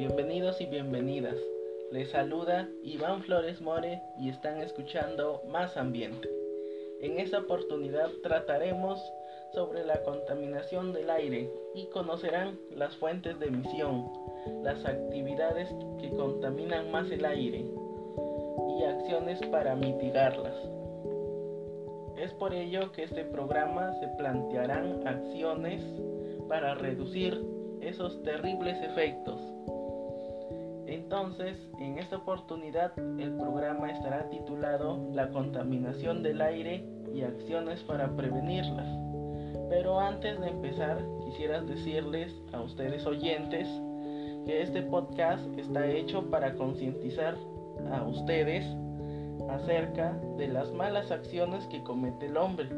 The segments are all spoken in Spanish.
Bienvenidos y bienvenidas. Les saluda Iván Flores More y están escuchando Más Ambiente. En esta oportunidad trataremos sobre la contaminación del aire y conocerán las fuentes de emisión, las actividades que contaminan más el aire y acciones para mitigarlas. Es por ello que este programa se plantearán acciones para reducir esos terribles efectos. Entonces, en esta oportunidad el programa estará titulado La contaminación del aire y acciones para prevenirlas. Pero antes de empezar, quisiera decirles a ustedes oyentes que este podcast está hecho para concientizar a ustedes acerca de las malas acciones que comete el hombre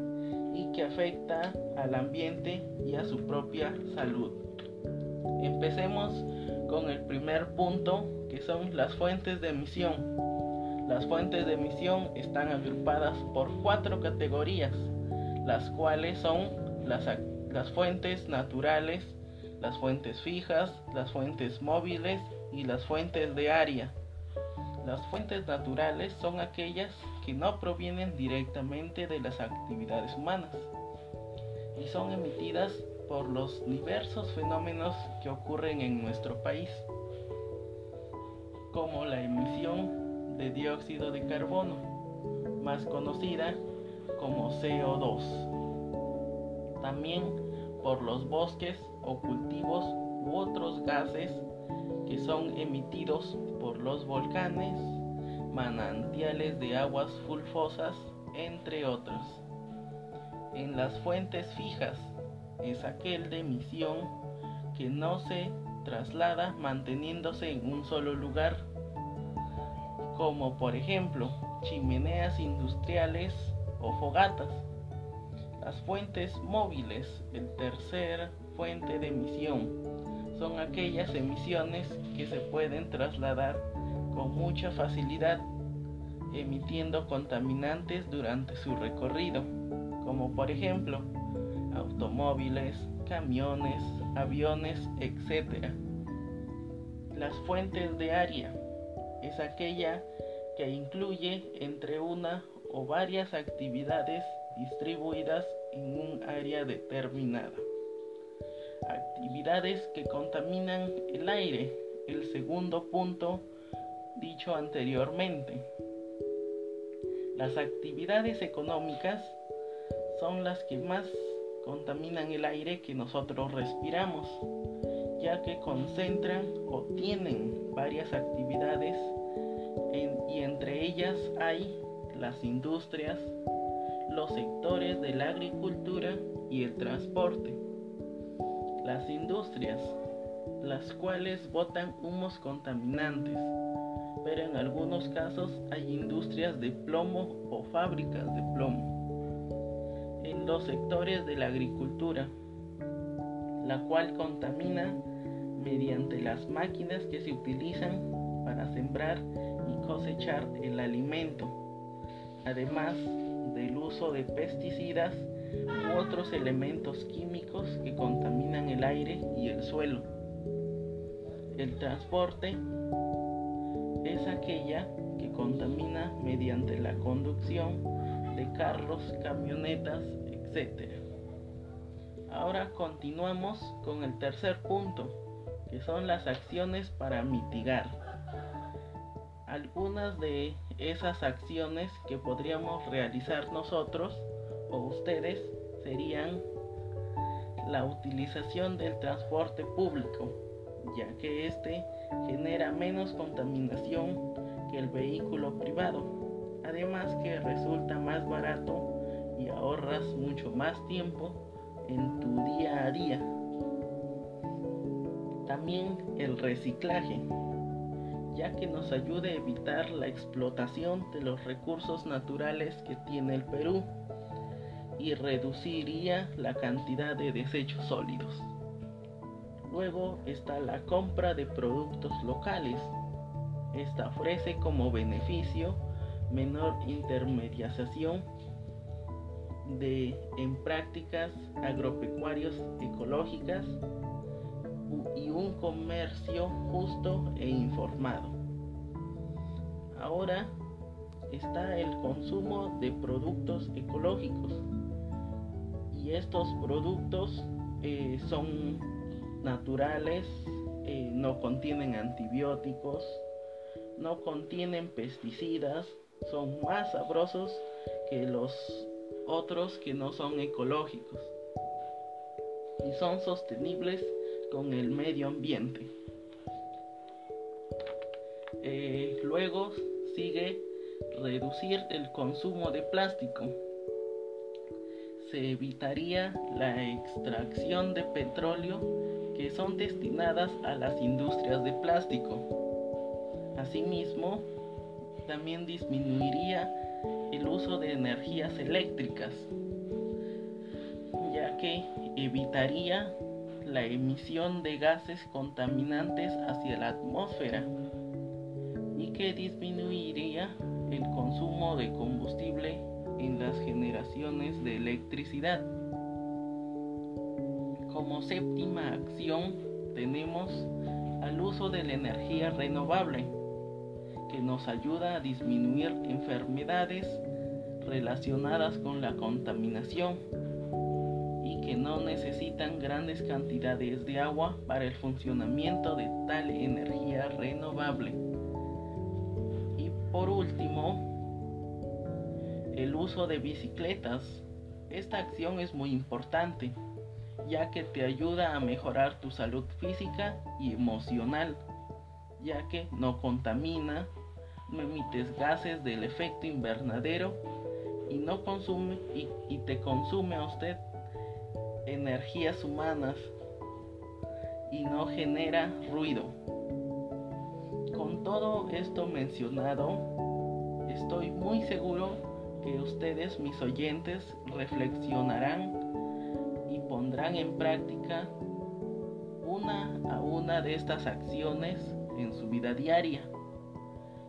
y que afecta al ambiente y a su propia salud. Empecemos con el primer punto que son las fuentes de emisión. Las fuentes de emisión están agrupadas por cuatro categorías, las cuales son las, las fuentes naturales, las fuentes fijas, las fuentes móviles y las fuentes de área. Las fuentes naturales son aquellas que no provienen directamente de las actividades humanas y son emitidas por los diversos fenómenos que ocurren en nuestro país, como la emisión de dióxido de carbono, más conocida como CO2. También por los bosques o cultivos u otros gases que son emitidos por los volcanes, manantiales de aguas fulfosas, entre otros. En las fuentes fijas es aquel de emisión que no se traslada manteniéndose en un solo lugar, como por ejemplo chimeneas industriales o fogatas. Las fuentes móviles, el tercer fuente de emisión, son aquellas emisiones que se pueden trasladar con mucha facilidad, emitiendo contaminantes durante su recorrido, como por ejemplo automóviles, camiones, aviones, etc. Las fuentes de área es aquella que incluye entre una o varias actividades distribuidas en un área determinada actividades que contaminan el aire, el segundo punto dicho anteriormente. Las actividades económicas son las que más contaminan el aire que nosotros respiramos, ya que concentran o tienen varias actividades y entre ellas hay las industrias, los sectores de la agricultura y el transporte las industrias, las cuales botan humos contaminantes, pero en algunos casos hay industrias de plomo o fábricas de plomo. Los sectores de la agricultura, la cual contamina mediante las máquinas que se utilizan para sembrar y cosechar el alimento, además del uso de pesticidas u otros elementos químicos que contaminan el aire y el suelo. El transporte es aquella que contamina mediante la conducción de carros, camionetas, Ahora continuamos con el tercer punto, que son las acciones para mitigar. Algunas de esas acciones que podríamos realizar nosotros o ustedes serían la utilización del transporte público, ya que este genera menos contaminación que el vehículo privado, además que resulta más barato y ahorras mucho más tiempo en tu día a día. También el reciclaje, ya que nos ayuda a evitar la explotación de los recursos naturales que tiene el Perú y reduciría la cantidad de desechos sólidos. Luego está la compra de productos locales. Esta ofrece como beneficio menor intermediación de, en prácticas agropecuarias ecológicas y un comercio justo e informado. Ahora está el consumo de productos ecológicos y estos productos eh, son naturales, eh, no contienen antibióticos, no contienen pesticidas, son más sabrosos que los otros que no son ecológicos y son sostenibles con el medio ambiente. Eh, luego sigue reducir el consumo de plástico. Se evitaría la extracción de petróleo que son destinadas a las industrias de plástico. Asimismo, también disminuiría el uso de energías eléctricas, ya que evitaría la emisión de gases contaminantes hacia la atmósfera y que disminuiría el consumo de combustible en las generaciones de electricidad. Como séptima acción tenemos al uso de la energía renovable, que nos ayuda a disminuir enfermedades relacionadas con la contaminación y que no necesitan grandes cantidades de agua para el funcionamiento de tal energía renovable. Y por último, el uso de bicicletas. Esta acción es muy importante ya que te ayuda a mejorar tu salud física y emocional, ya que no contamina, no emites gases del efecto invernadero y no consume y, te consume a usted energías humanas y no genera ruido. Con todo esto mencionado, estoy muy seguro que ustedes, mis oyentes, reflexionarán y pondrán en práctica una a una de estas acciones en su vida diaria.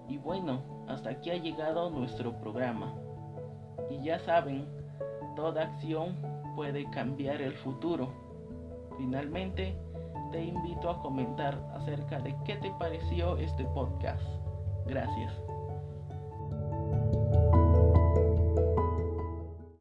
Y bueno, hasta aquí ha llegado nuestro programa. Y ya saben, toda acción puede cambiar el futuro. Finalmente, te invito a comentar acerca de qué te pareció este podcast. Gracias.